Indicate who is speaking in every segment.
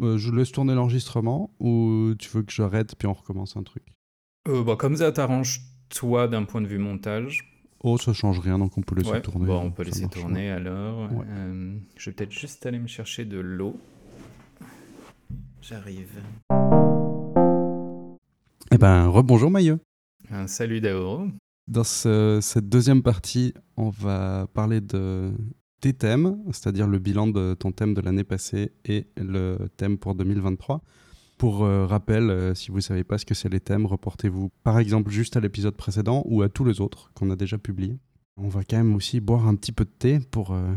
Speaker 1: Euh, je laisse tourner l'enregistrement ou tu veux que j'arrête puis on recommence un truc?
Speaker 2: Euh, bah, Comme ça t'arrange toi d'un point de vue montage.
Speaker 1: Oh, ça change rien, donc on peut laisser tourner.
Speaker 2: Bon, on peut laisser tourner alors. Euh, je vais peut-être juste aller me chercher de l'eau. J'arrive.
Speaker 1: Eh ben, rebonjour Maillot.
Speaker 2: Un salut Daoro.
Speaker 1: Dans cette deuxième partie, on va parler de tes thèmes, c'est-à-dire le bilan de ton thème de l'année passée et le thème pour 2023. Pour euh, rappel, euh, si vous ne savez pas ce que c'est les thèmes, reportez-vous par exemple juste à l'épisode précédent ou à tous les autres qu'on a déjà publiés. On va quand même aussi boire un petit peu de thé pour euh,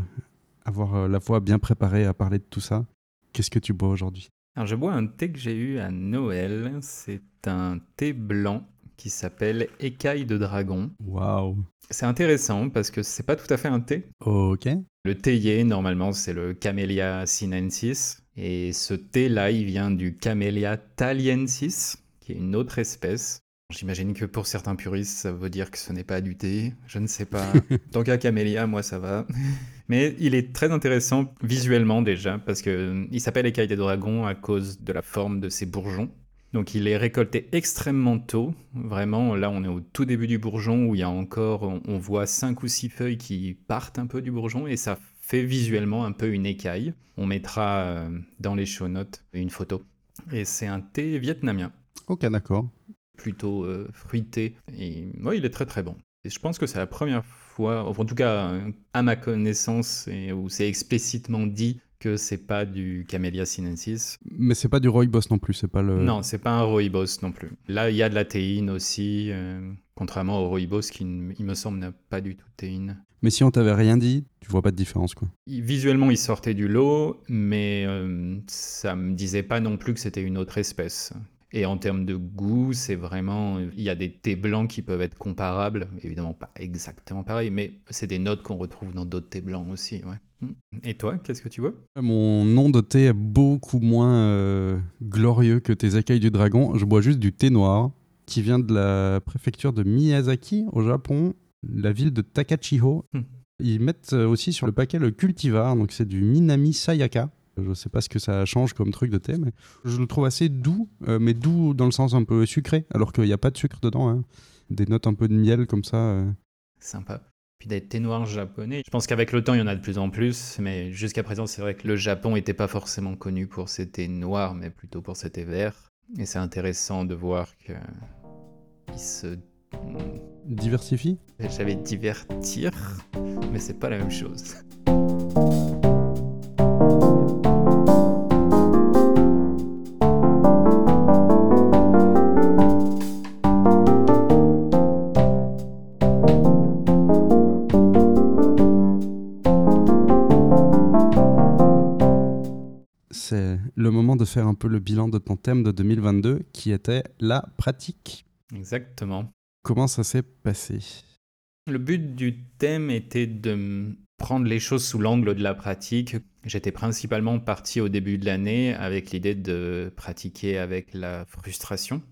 Speaker 1: avoir la voix bien préparée à parler de tout ça. Qu'est-ce que tu bois aujourd'hui?
Speaker 2: Alors je bois un thé que j'ai eu à Noël. C'est un thé blanc qui s'appelle Écaille de dragon.
Speaker 1: Waouh
Speaker 2: C'est intéressant parce que c'est pas tout à fait un thé.
Speaker 1: Ok.
Speaker 2: Le théier, normalement, c'est le Camellia sinensis. Et ce thé-là, il vient du Camellia thaliensis, qui est une autre espèce. J'imagine que pour certains puristes, ça veut dire que ce n'est pas du thé. Je ne sais pas. Tant qu'à Camellia, moi, ça va. Mais il est très intéressant visuellement déjà, parce qu'il s'appelle écaille des dragons à cause de la forme de ses bourgeons. Donc il est récolté extrêmement tôt, vraiment là on est au tout début du bourgeon où il y a encore, on, voit cinq ou six feuilles qui partent un peu du bourgeon et ça fait visuellement un peu une écaille. On mettra euh, dans les show notes une photo. Et c'est un thé vietnamien.
Speaker 1: Ok d'accord.
Speaker 2: Plutôt euh, fruité et ouais, il est très très bon. Et je pense que c'est la première fois, en tout cas à ma connaissance, et où c'est explicitement dit que c'est pas du Camellia sinensis.
Speaker 1: Mais c'est pas du rooibos non plus, c'est pas le.
Speaker 2: Non, c'est pas un rooibos non plus. Là, il y a de la théine aussi, euh, contrairement au rooibos qui, il me semble, n'a pas du tout de théine.
Speaker 1: Mais si on t'avait rien dit, tu vois pas de différence quoi.
Speaker 2: Visuellement, il sortait du lot, mais euh, ça me disait pas non plus que c'était une autre espèce. Et en termes de goût, c'est vraiment. Il y a des thés blancs qui peuvent être comparables, évidemment pas exactement pareil, mais c'est des notes qu'on retrouve dans d'autres thés blancs aussi. Ouais. Mm. Et toi, qu'est-ce que tu vois?
Speaker 1: Mon nom de thé est beaucoup moins euh, glorieux que tes écailles du dragon. Je bois juste du thé noir qui vient de la préfecture de Miyazaki au Japon, la ville de Takachiho. Mm. Ils mettent aussi sur le paquet le cultivar, donc c'est du Minami Sayaka. Je ne sais pas ce que ça change comme truc de thé, mais je le trouve assez doux, euh, mais doux dans le sens un peu sucré, alors qu'il n'y a pas de sucre dedans. Hein. Des notes un peu de miel comme ça. Euh.
Speaker 2: Sympa. Puis des thés noirs japonais. Je pense qu'avec le temps, il y en a de plus en plus, mais jusqu'à présent, c'est vrai que le Japon n'était pas forcément connu pour ses thés noirs, mais plutôt pour ses thés verts. Et c'est intéressant de voir qu'il se
Speaker 1: diversifie?
Speaker 2: J'avais divertir, mais c'est pas la même chose.
Speaker 1: Faire un peu le bilan de ton thème de 2022 qui était la pratique.
Speaker 2: Exactement.
Speaker 1: Comment ça s'est passé?
Speaker 2: Le but du thème était de prendre les choses sous l'angle de la pratique. J'étais principalement parti au début de l'année avec l'idée de pratiquer avec la frustration.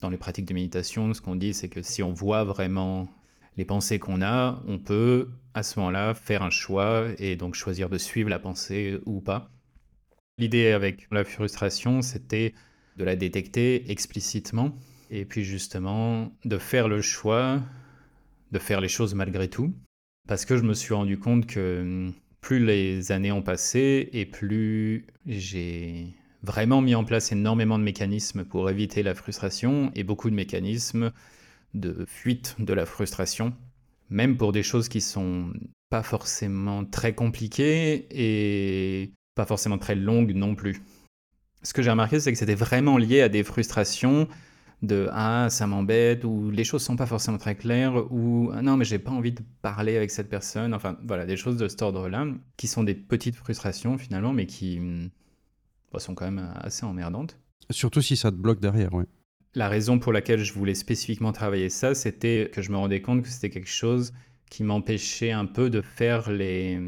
Speaker 2: Dans les pratiques de méditation, ce qu'on dit, c'est que si on voit vraiment les pensées qu'on a, on peut à ce moment-là faire un choix et donc choisir de suivre la pensée ou pas. L'idée avec la frustration, c'était de la détecter explicitement et puis justement de faire le choix de faire les choses malgré tout. Parce que je me suis rendu compte que hum, plus les années ont passé et plus j'ai vraiment mis en place énormément de mécanismes pour éviter la frustration et beaucoup de mécanismes de fuite de la frustration, même pour des choses qui sont pas forcément très compliquées et pas forcément très longue non plus. Ce que j'ai remarqué, c'est que c'était vraiment lié à des frustrations de ah ça m'embête ou les choses sont pas forcément très claires ou ah, non mais j'ai pas envie de parler avec cette personne enfin voilà des choses de cet ordre-là qui sont des petites frustrations finalement mais qui bah, sont quand même assez emmerdantes.
Speaker 1: Surtout si ça te bloque derrière, oui.
Speaker 2: La raison pour laquelle je voulais spécifiquement travailler ça, c'était que je me rendais compte que c'était quelque chose qui m'empêchait un peu de faire les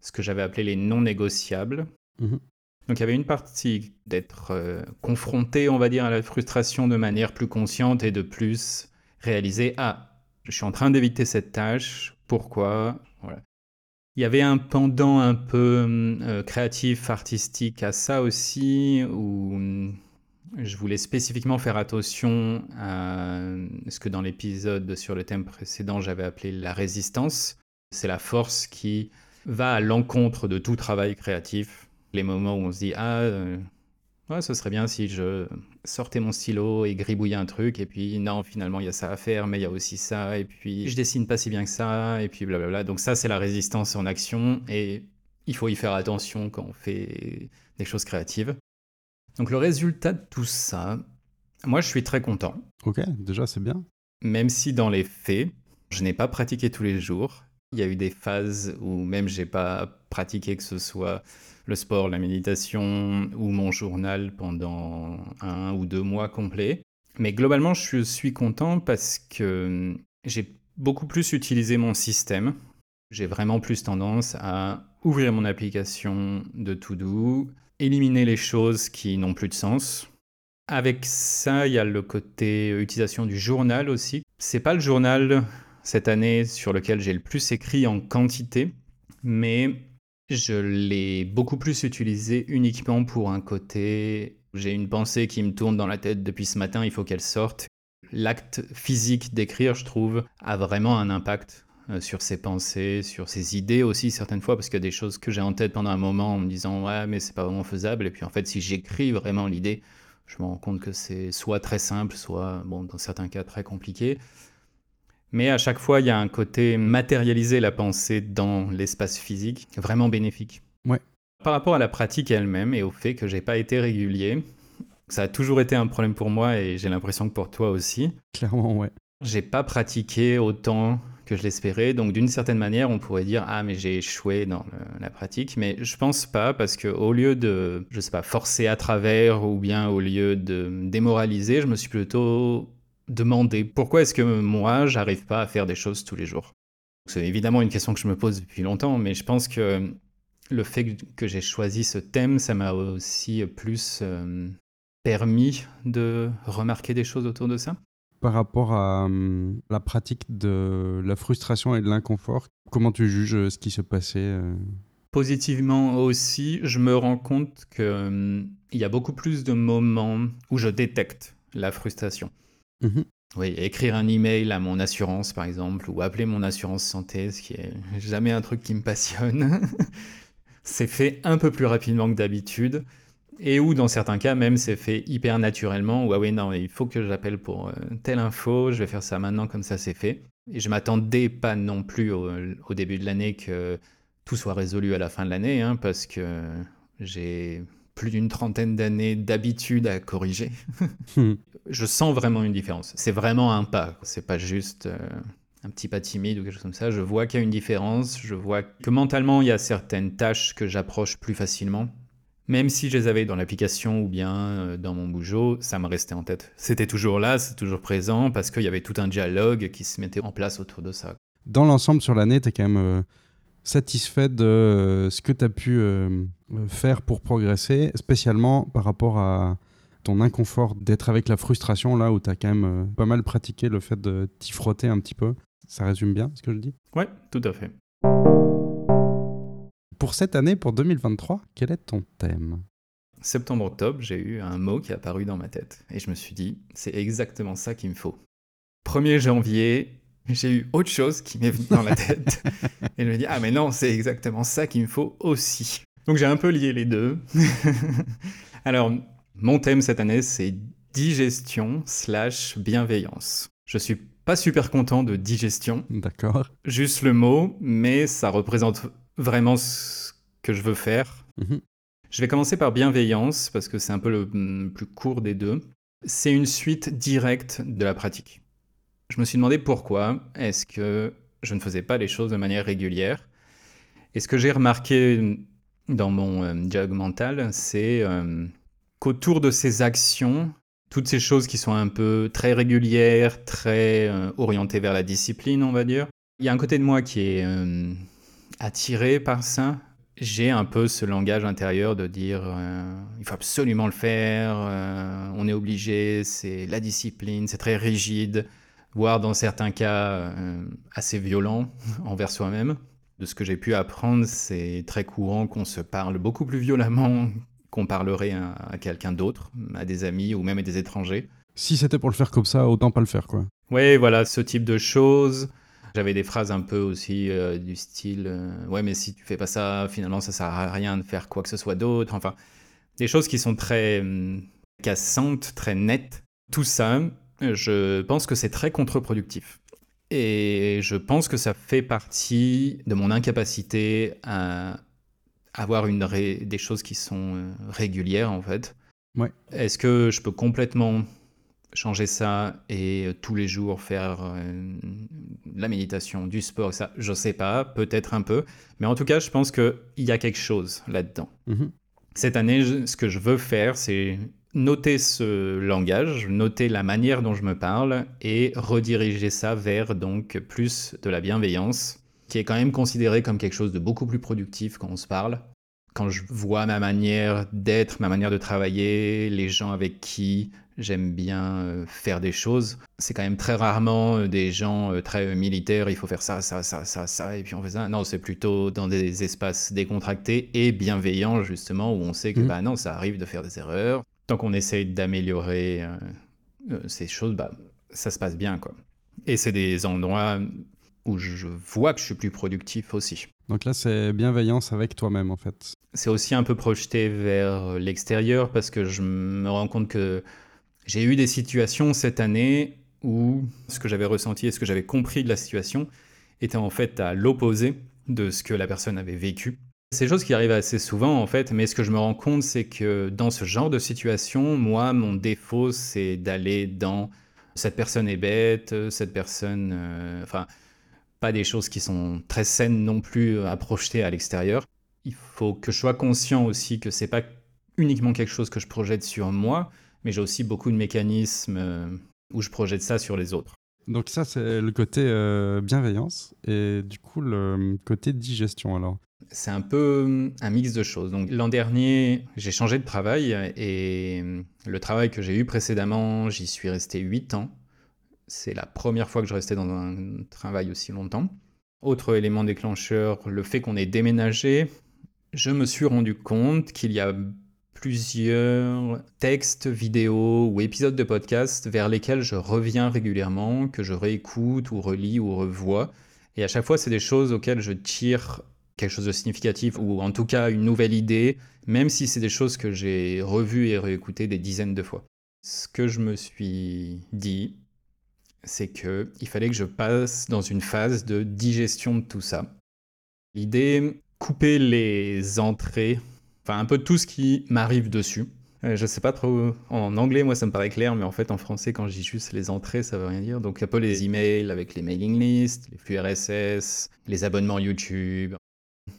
Speaker 2: ce que j'avais appelé les non négociables. Mhm. Donc il y avait une partie d'être euh, confronté, on va dire, à la frustration de manière plus consciente et de plus réaliser, ah, je suis en train d'éviter cette tâche, pourquoi? Voilà. Il y avait un pendant un peu euh, créatif, artistique à ça aussi, où hum, je voulais spécifiquement faire attention à ce que dans l'épisode sur le thème précédent j'avais appelé la résistance. C'est la force qui va à l'encontre de tout travail créatif. Les moments où on se dit Ah, euh, ouais, ce serait bien si je sortais mon stylo et gribouillais un truc, et puis non, finalement il y a ça à faire, mais il y a aussi ça, et puis je dessine pas si bien que ça, et puis blablabla. Donc, ça, c'est la résistance en action, et il faut y faire attention quand on fait des choses créatives. Donc le résultat de tout ça, moi je suis très content.
Speaker 1: Ok, déjà c'est bien.
Speaker 2: Même si dans les faits, je n'ai pas pratiqué tous les jours. Il y a eu des phases où même j'ai pas pratiqué que ce soit le sport, la méditation ou mon journal pendant un ou deux mois complets. Mais globalement, je suis content parce que j'ai beaucoup plus utilisé mon système. J'ai vraiment plus tendance à ouvrir mon application de To-Do, éliminer les choses qui n'ont plus de sens. Avec ça, il y a le côté utilisation du journal aussi. C'est pas le journal cette année sur lequel j'ai le plus écrit en quantité, mais je l'ai beaucoup plus utilisé uniquement pour un côté. J'ai une pensée qui me tourne dans la tête depuis ce matin, il faut qu'elle sorte. L'acte physique d'écrire, je trouve, a vraiment un impact euh, sur ses pensées, sur ses idées aussi certaines fois, parce qu'il y a des choses que j'ai en tête pendant un moment en me disant ouais mais c'est pas vraiment faisable, et puis en fait si j'écris vraiment l'idée, je me rends compte que c'est soit très simple, soit bon dans certains cas très compliqué. Mais à chaque fois, il y a un côté matérialiser la pensée dans l'espace physique, vraiment bénéfique.
Speaker 1: Ouais.
Speaker 2: Par rapport à la pratique elle-même et au fait que j'ai pas été régulier, ça a toujours été un problème pour moi et j'ai l'impression que pour toi aussi.
Speaker 1: Clairement, ouais.
Speaker 2: J'ai pas pratiqué autant que je l'espérais. Donc d'une certaine manière, on pourrait dire ah mais j'ai échoué dans la pratique, mais je pense pas parce que au lieu de je sais pas forcer à travers ou bien au lieu de démoraliser, je me suis plutôt demandé pourquoi est-ce que moi j'arrive pas à faire des choses tous les jours. C'est évidemment une question que je me pose depuis longtemps, mais je pense que le fait que j'ai choisi ce thème, ça m'a aussi plus euh, permis de remarquer des choses autour de ça
Speaker 1: par rapport à hum, la pratique de la frustration et de l'inconfort, comment tu juges euh, ce qui se passait euh?
Speaker 2: Positivement aussi, je me rends compte qu'il hum, y a beaucoup plus de moments où je détecte la frustration.
Speaker 1: Mmh
Speaker 2: oui, écrire un email à mon assurance, par exemple, ou appeler mon assurance santé, ce qui est jamais un truc qui me passionne. c'est fait un peu plus rapidement que d'habitude. Et où, dans certains cas, même, c'est fait hyper naturellement. Ou, ah oui, non, il faut que j'appelle pour euh, telle info, je vais faire ça maintenant, comme ça, c'est fait. Et je m'attendais pas non plus au, début de l'année que tout soit résolu à la fin de l'année, hein, parce que j'ai plus d'une trentaine d'années d'habitude à corriger. Hmm. Je sens vraiment une différence. C'est vraiment un pas. C'est pas juste euh, un petit pas timide ou quelque chose comme ça. Je vois qu'il y a une différence. Je vois que mentalement, il y a certaines tâches que j'approche plus facilement. Même si je les avais dans l'application ou bien euh, dans mon bougeot, ça me restait en tête. C'était toujours là, c'est toujours présent, parce qu'il y avait tout un dialogue qui se mettait en place autour de ça.
Speaker 1: Dans l'ensemble, sur l'année, tu es quand même euh, satisfait de euh, ce que tu as pu faire pour progresser, spécialement par rapport à ton inconfort d'être avec la frustration, là où tu as quand même pas mal pratiqué le fait de t'y frotter un petit peu. Ça résume bien ce que je dis?
Speaker 2: Ouais, tout à fait.
Speaker 1: Pour cette année, pour 2023, quel est ton thème?
Speaker 2: Septembre-octobre, j'ai eu un mot qui est apparu dans ma tête et je me suis dit, c'est exactement ça qu'il me faut. 1er janvier, j'ai eu autre chose qui m'est venue dans la tête et je me dis, ah mais non, c'est exactement ça qu'il me faut aussi. Donc j'ai un peu lié les deux. Alors, mon thème cette année, c'est digestion slash bienveillance. Je suis pas super content de digestion.
Speaker 1: D'accord.
Speaker 2: Juste le mot, mais ça représente vraiment ce que je veux faire.
Speaker 1: Mhm.
Speaker 2: Je vais commencer par bienveillance, parce que c'est un peu le mm, plus court des deux. C'est une suite directe de la pratique. Je me suis demandé pourquoi est-ce que je ne faisais pas les choses de manière régulière. Et ce que j'ai remarqué dans mon euh, dialogue mental, c'est euh, qu'autour de ces actions, toutes ces choses qui sont un peu très régulières, très euh, orientées vers la discipline, on va dire, il y a un côté de moi qui est attiré par ça. J'ai un peu ce langage intérieur de dire il faut absolument le faire, on est obligé, c'est la discipline, c'est très rigide, voire dans certains cas euh, assez violent envers soi-même. De ce que j'ai pu apprendre, c'est très courant qu'on se parle beaucoup plus violemment qu'on parlerait à, quelqu'un d'autre, à des amis ou même à des étrangers.
Speaker 1: Si c'était pour le faire comme ça, autant pas le faire, quoi.
Speaker 2: Oui, voilà, ce type de choses. J'avais des phrases un peu aussi euh, du style euh, Ouais, mais si tu fais pas ça, finalement, ça sert à rien de faire quoi que ce soit d'autre. Enfin, des choses qui sont très hum, cassantes, très nettes. Tout ça, je pense que c'est très contre-productif. Et je pense que ça fait partie de mon incapacité à avoir une des choses qui sont euh, régulières, en fait.
Speaker 1: Ouais.
Speaker 2: Est-ce que je peux complètement changer ça et euh, tous les jours faire euh, la méditation, du sport, ça, je sais pas, peut-être un peu, mais en tout cas, je pense qu'il y a quelque chose là-dedans.
Speaker 1: Mhm.
Speaker 2: Cette année, ce que je veux faire, c'est noter ce langage, noter la manière dont je me parle et rediriger ça vers donc plus de la bienveillance, qui est quand même considéré comme quelque chose de beaucoup plus productif quand on se parle. Quand je vois ma manière d'être, ma manière de travailler, les gens avec qui j'aime bien euh, faire des choses. C'est quand même très rarement euh, des gens euh, très militaires, il faut faire ça, ça, ça, ça, ça, et puis on fait ça. Non, c'est plutôt dans des espaces décontractés et bienveillants, justement, où on sait que, mmh. bah non, ça arrive de faire des erreurs. Tant qu'on essaye d'améliorer ces choses, bah, ça se passe bien, quoi. Et c'est des endroits où je vois que je suis plus productif aussi.
Speaker 1: Donc là, c'est bienveillance avec toi-même, en fait.
Speaker 2: C'est aussi un peu projeté vers l'extérieur parce que je me rends compte que j'ai eu des situations cette année où ce que j'avais ressenti et ce que j'avais compris de la situation était en fait à l'opposé de ce que la personne avait vécu. C'est des choses qui arrivent assez souvent en fait, mais ce que je me rends compte, c'est que dans ce genre de situation, moi, mon défaut, c'est d'aller dans cette personne est bête, cette personne... Euh, enfin, pas des choses qui sont très saines non plus à projeter à l'extérieur. Il faut que je sois conscient aussi que c'est pas uniquement quelque chose que je projette sur moi, mais j'ai aussi beaucoup de mécanismes euh, où je projette ça sur les autres.
Speaker 1: Donc ça, c'est le côté euh, bienveillance et du coup le côté digestion alors.
Speaker 2: C'est un peu euh, un mix de choses. Donc l'an dernier, j'ai changé de travail et le travail que j'ai eu précédemment, j'y suis resté 8 ans. C'est la première fois que je restais dans un travail aussi longtemps. Autre élément déclencheur, le fait qu'on ait déménagé, je me suis rendu compte qu'il y a plusieurs textes, vidéos ou épisodes de podcast vers lesquels je reviens régulièrement, que je réécoute ou relis ou revois. Et à chaque fois, c'est des choses auxquelles je tire quelque chose de significatif ou en tout cas une nouvelle idée, même si c'est des choses que j'ai revues et réécoutées des dizaines de fois. Ce que je me suis dit, c'est que il fallait que je passe dans une phase de digestion de tout ça. L'idée, couper les entrées Enfin, un peu tout ce qui m'arrive dessus. Euh, je sais pas trop. En anglais, moi, ça me paraît clair, mais en fait, en français, quand dis juste les entrées, ça veut rien dire. Donc, un peu les emails avec les mailing lists, les flux RSS, les abonnements YouTube.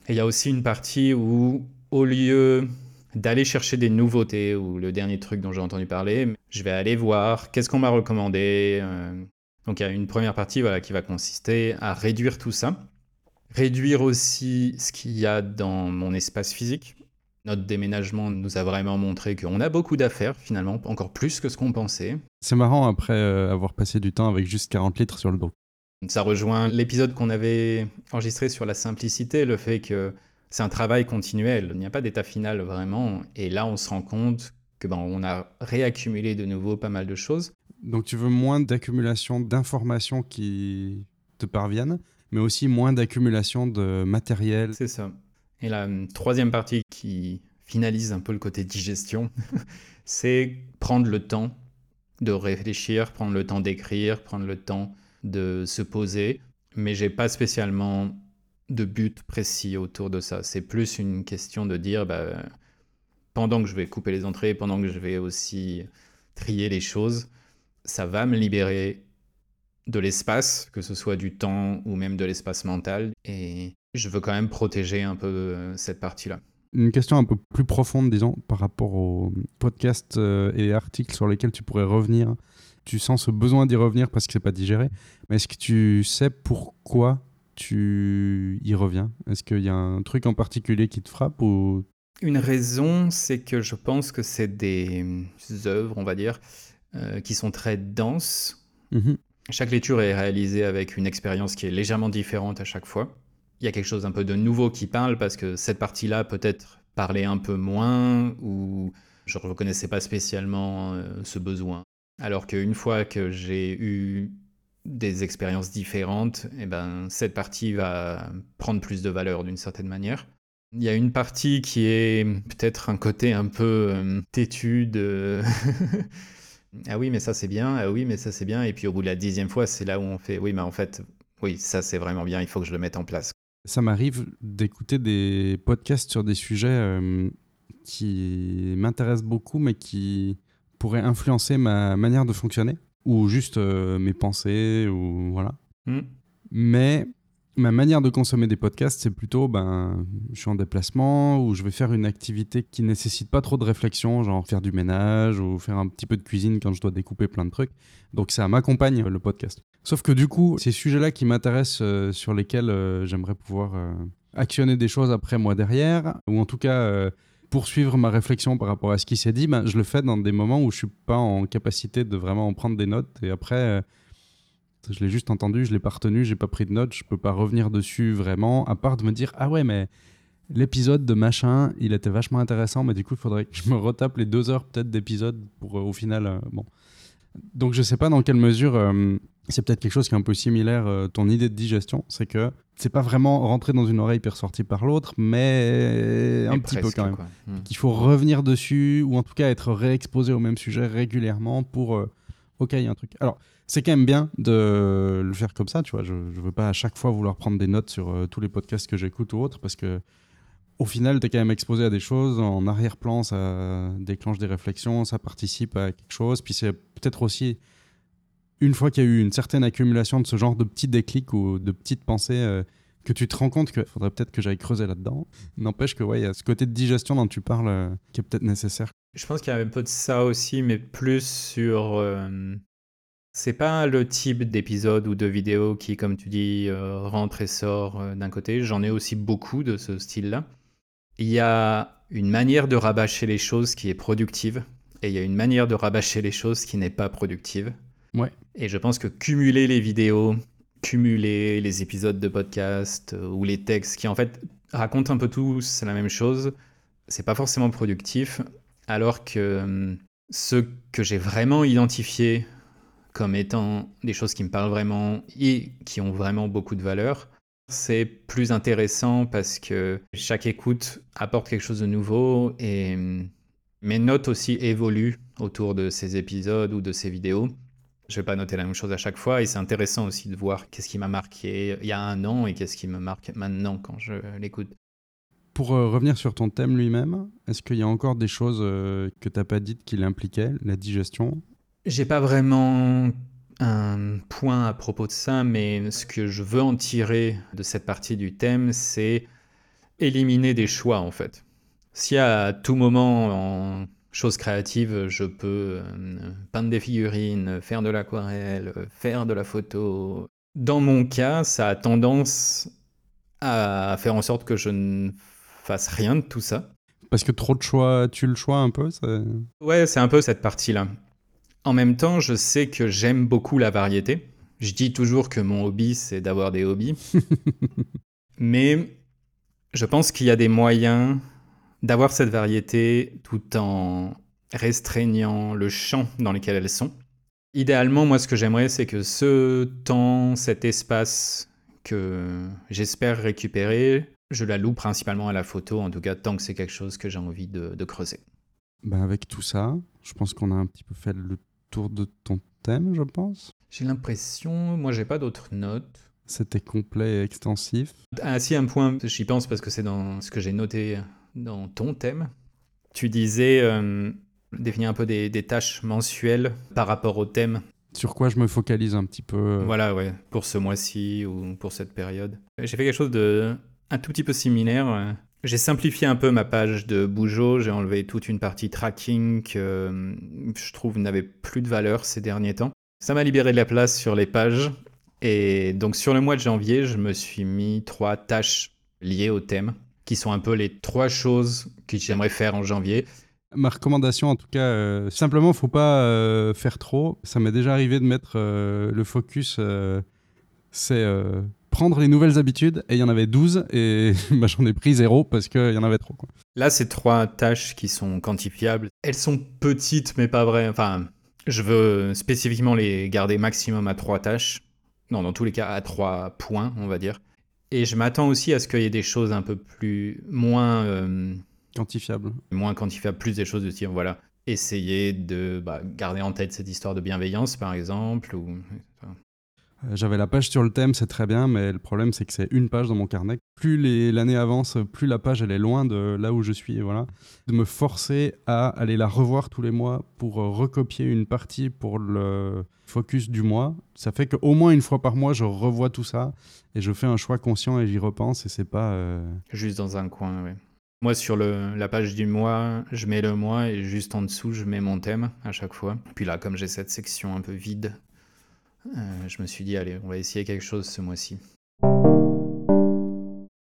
Speaker 2: Et il y a aussi une partie où, au lieu d'aller chercher des nouveautés ou le dernier truc dont j'ai entendu parler, je vais aller voir qu'est-ce qu'on m'a recommandé. Euh. Donc, il y a une première partie voilà, qui va consister à réduire tout ça. Réduire aussi ce qu'il y a dans mon espace physique. Notre déménagement nous a vraiment montré qu'on a beaucoup d'affaires finalement, encore plus que ce qu'on pensait.
Speaker 1: C'est marrant après euh, avoir passé du temps avec juste 40 litres sur le dos.
Speaker 2: Ça rejoint l'épisode qu'on avait enregistré sur la simplicité, le fait que c'est un travail continuel, il n'y a pas d'état final vraiment. Et là, on se rend compte que ben, on a réaccumulé de nouveau pas mal de choses.
Speaker 1: Donc tu veux moins d'accumulation d'informations qui te parviennent, mais aussi moins d'accumulation de matériel.
Speaker 2: C'est ça. Et la hum, troisième partie qui finalise un peu le côté digestion, c'est prendre le temps de réfléchir, prendre le temps d'écrire, prendre le temps de se poser. Mais j'ai pas spécialement de but précis autour de ça. C'est plus une question de dire, bah, pendant que je vais couper les entrées, pendant que je vais aussi trier les choses, ça va me libérer de l'espace, que ce soit du temps ou même de l'espace mental. Et je veux quand même protéger un peu euh, cette partie-là.
Speaker 1: Une question un peu plus profonde, disons, par rapport aux podcasts euh, et articles sur lesquels tu pourrais revenir. Tu sens ce besoin d'y revenir parce que c'est pas digéré, mais est-ce que tu sais pourquoi tu y reviens? Est-ce qu'il y a un truc en particulier qui te frappe ou...
Speaker 2: Une raison, c'est que je pense que c'est des œuvres, on va dire, euh, qui sont très denses.
Speaker 1: Mmh
Speaker 2: chaque lecture est réalisée avec une expérience qui est légèrement différente à chaque fois. il y a quelque chose un peu de nouveau qui parle parce que cette partie-là peut-être parlait un peu moins ou je ne reconnaissais pas spécialement euh, ce besoin. Alors qu'une fois que j'ai eu des expériences différentes, eh ben, cette partie va prendre plus de valeur d'une certaine manière. Il y a une partie qui est peut-être un côté un peu euh, têtu de Ah oui, mais ça c'est bien, ah oui, mais ça c'est bien. Et puis au bout de la dixième fois, c'est là où on fait Oui, mais en fait, oui, ça c'est vraiment bien, il faut que je le mette en place.
Speaker 1: Ça m'arrive d'écouter des podcasts sur des sujets euh, qui m'intéressent beaucoup, mais qui pourraient influencer ma manière de fonctionner, ou juste euh, mes pensées, ou voilà. Hmm. Mais ma manière de consommer des podcasts, c'est plutôt, ben, je suis en déplacement ou je vais faire une activité qui nécessite pas trop de réflexion, genre faire du ménage ou faire un petit peu de cuisine quand je dois découper plein de trucs. Donc ça m'accompagne le podcast. Sauf que du coup, ces sujets-là qui m'intéressent, euh, sur lesquels euh, j'aimerais pouvoir actionner des choses après moi derrière, ou en tout cas poursuivre ma réflexion par rapport à ce qui s'est dit, ben, je le fais dans des moments où je suis pas en capacité de vraiment en prendre des notes et après je l'ai juste entendu, je l'ai pas retenu, j'ai pas pris de notes, je peux pas revenir dessus vraiment, à part de me dire ah ouais mais l'épisode de machin, il était vachement intéressant, mais du coup il faudrait que je me retape les deux heures peut-être d'épisode pour euh, au final euh, bon. Donc je sais pas dans quelle mesure euh, c'est peut-être quelque chose qui est un peu similaire ton idée de digestion, c'est que c'est pas vraiment rentrer dans une oreille puis ressortir par l'autre, mais un petit peu quand même. Hmm. Qu'il faut revenir dessus ou en tout cas être réexposé au même sujet régulièrement pour ok il y a un truc. Alors c'est quand même bien de le faire comme ça, tu vois. Je ne veux pas à chaque fois vouloir prendre des notes sur euh, tous les podcasts que j'écoute ou autres, parce que au final, tu es quand même exposé à des choses. En arrière-plan, ça déclenche des réflexions, ça participe à quelque chose. Puis c'est peut-être aussi, une fois qu'il y a eu une certaine accumulation de ce genre de petits déclics ou de petites pensées, euh, que tu te rends compte qu'il faudrait peut-être que j'aille creuser là-dedans. N'empêche que, ouais, il y a ce côté de digestion dont tu parles euh, qui est peut-être nécessaire.
Speaker 2: Je pense qu'il y a un peu de ça aussi, mais plus sur c'est pas le type d'épisode ou de vidéo qui, comme tu dis, euh, rentre et sort euh, d'un côté. J'en ai aussi beaucoup de ce style-là. Il y a une manière de rabâcher les choses qui est productive et il y a une manière de rabâcher les choses qui n'est pas productive. Et je pense que cumuler les vidéos, cumuler les épisodes de podcast euh, ou les textes qui en fait racontent un peu tous la même chose, c'est pas forcément productif. Alors que hum, ceux que j'ai vraiment identifiés comme étant des choses qui me parlent vraiment et qui ont vraiment beaucoup de valeur. C'est plus intéressant parce que chaque écoute apporte quelque chose de nouveau et mes notes aussi évoluent autour de ces épisodes ou de ces vidéos. Je vais pas noter la même chose à chaque fois et c'est intéressant aussi de voir qu'est-ce qui m'a marqué il y a un an et qu'est-ce qui me marque maintenant quand je l'écoute.
Speaker 1: Pour euh, revenir sur ton thème lui-même, est-ce qu'il y a encore des choses euh, que tu n'as pas dites qui l'impliquaient, la digestion?
Speaker 2: J'ai pas vraiment un point à propos de ça, mais ce que je veux en tirer de cette partie du thème, c'est éliminer des choix en fait. Si à tout moment en chose créative, je peux euh, peindre des figurines, faire de l'aquarelle, faire de la photo, dans mon cas, ça a tendance à faire en sorte que je ne fasse rien de tout ça.
Speaker 1: Parce que trop de choix, tu le choix un peu
Speaker 2: Ouais, c'est un peu cette partie-là. En même temps, je sais que j'aime beaucoup la variété. Je dis toujours que mon hobby, c'est d'avoir des hobbies. Mais je pense qu'il y a des moyens d'avoir cette variété tout en restreignant le champ dans lequel elles sont. Idéalement, moi, ce que j'aimerais, c'est que ce temps, cet espace que j'espère récupérer, je la loue principalement à la photo, en tout cas tant que c'est quelque chose que j'ai envie de, creuser.
Speaker 1: Ben avec tout ça, je pense qu'on a un petit peu fait le tour de ton thème, je pense.
Speaker 2: J'ai l'impression, moi j'ai pas d'autres notes.
Speaker 1: C'était complet et extensif.
Speaker 2: Ah si, un point, j'y pense parce que c'est dans ce que j'ai noté dans ton thème. Tu disais euh, définir un peu des, tâches mensuelles par rapport au thème.
Speaker 1: Sur quoi je me focalise un petit peu. Euh.
Speaker 2: Voilà, ouais, pour ce mois-ci ou pour cette période. J'ai fait quelque chose de un tout petit peu similaire. Euh, j'ai simplifié un peu ma page de Bougeot, j'ai enlevé toute une partie tracking que je trouve n'avait plus de valeur ces derniers temps. Ça m'a libéré de la place sur les pages. Et donc sur le mois de janvier, je me suis mis trois tâches liées au thème, qui sont un peu les trois choses que j'aimerais faire en janvier.
Speaker 1: Ma recommandation, en tout cas, euh, simplement, faut pas euh, faire trop. Ça m'est déjà arrivé de mettre le focus, c'est prendre les nouvelles habitudes et il y en avait 12 et bah, j'en ai pris zéro parce qu'il y en avait trop. Quoi.
Speaker 2: Là, c'est trois tâches qui sont quantifiables. Elles sont petites, mais pas vraies. Enfin, je veux spécifiquement les garder maximum à trois tâches. Non, dans tous les cas, à trois points, on va dire. Et je m'attends aussi à ce qu'il y ait des choses un peu plus moins euh,
Speaker 1: quantifiables.
Speaker 2: Moins quantifiables, plus des choses de dire, voilà, essayer de bah, garder en tête cette histoire de bienveillance, par exemple, ou
Speaker 1: j'avais la page sur le thème, c'est très bien, mais le problème c'est que c'est une page dans mon carnet. Plus l'année avance, plus la page elle est loin de là où je suis. voilà. De me forcer à aller la revoir tous les mois pour euh, recopier une partie pour le focus du mois, ça fait qu'au moins une fois par mois je revois tout ça et je fais un choix conscient et j'y repense et c'est pas. Euh,
Speaker 2: juste dans un coin, oui. Moi, sur le, la page du mois, je mets le mois et juste en dessous, je mets mon thème à chaque fois. Puis là, comme j'ai cette section un peu vide, euh, je me suis dit, allez, on va essayer quelque chose ce mois-ci.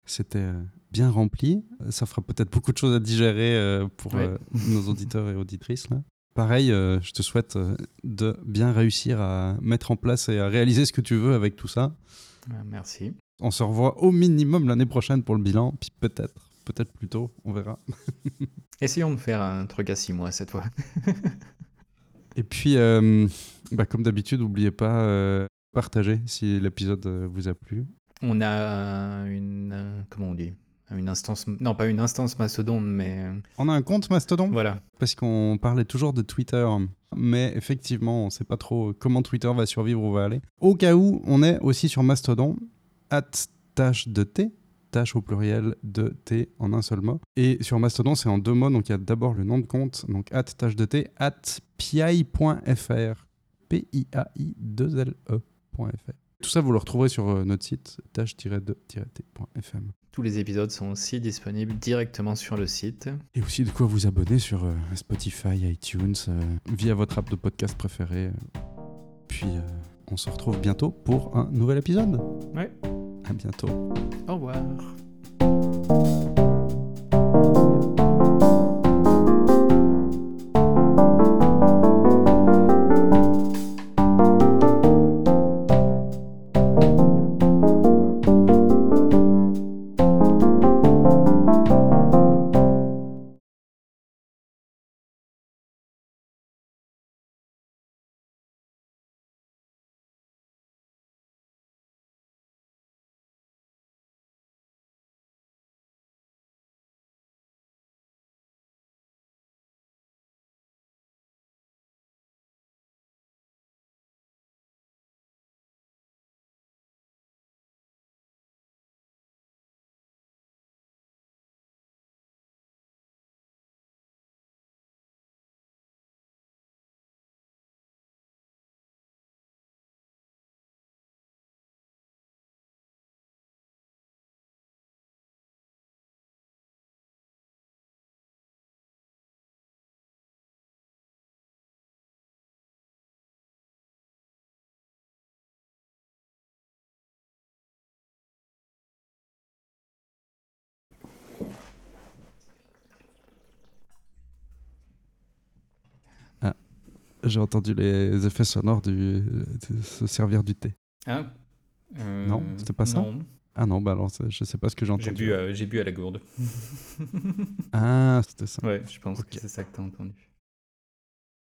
Speaker 1: C'était euh, bien rempli. Ça fera peut-être beaucoup de choses à digérer euh, pour nos auditeurs et auditrices. Là. Pareil, je te souhaite de bien réussir à mettre en place et à réaliser ce que tu veux avec tout ça.
Speaker 2: Merci.
Speaker 1: On se revoit au minimum l'année prochaine pour le bilan, puis peut-être, peut-être plus tôt, on verra.
Speaker 2: Essayons de faire un truc à six mois cette fois.
Speaker 1: Et puis, euh, bah, comme d'habitude, n'oubliez pas euh, partager si l'épisode euh, vous a plu.
Speaker 2: On a une. comment on dit? Une instance, non pas une instance Mastodon, mais...
Speaker 1: On a un compte Mastodon?
Speaker 2: Voilà.
Speaker 1: Parce qu'on parlait toujours de Twitter, mais effectivement, on ne sait pas trop comment Twitter va survivre ou va aller. Au cas où, on est aussi sur Mastodon, at tâche de T, tâche au pluriel de T en un seul mot. Et sur Mastodon, c'est en deux mots, donc il y a d'abord le nom de compte, donc at tâche de T, at pi.fr. P-I-A-I-2-L-E.fr. Tout ça, vous le retrouverez sur euh, notre site tâche-de-t.fm.
Speaker 2: Tous les épisodes sont aussi disponibles directement sur le site.
Speaker 1: Et aussi de quoi vous abonner sur euh, Spotify, iTunes, euh, via votre app de podcast préféré. Puis on se retrouve bientôt pour un nouvel épisode.
Speaker 2: Ouais.
Speaker 1: À bientôt.
Speaker 2: Au revoir.
Speaker 1: J'ai entendu les effets sonores du, de se servir du thé.
Speaker 2: Ah
Speaker 1: euh, Non, c'était pas ça
Speaker 2: Non.
Speaker 1: Ah non, bah alors je sais pas ce que j'ai entendu.
Speaker 2: J'ai bu, euh, bu à la gourde.
Speaker 1: ah, c'était ça.
Speaker 2: Ouais, je pense que c'est ça que t'as entendu.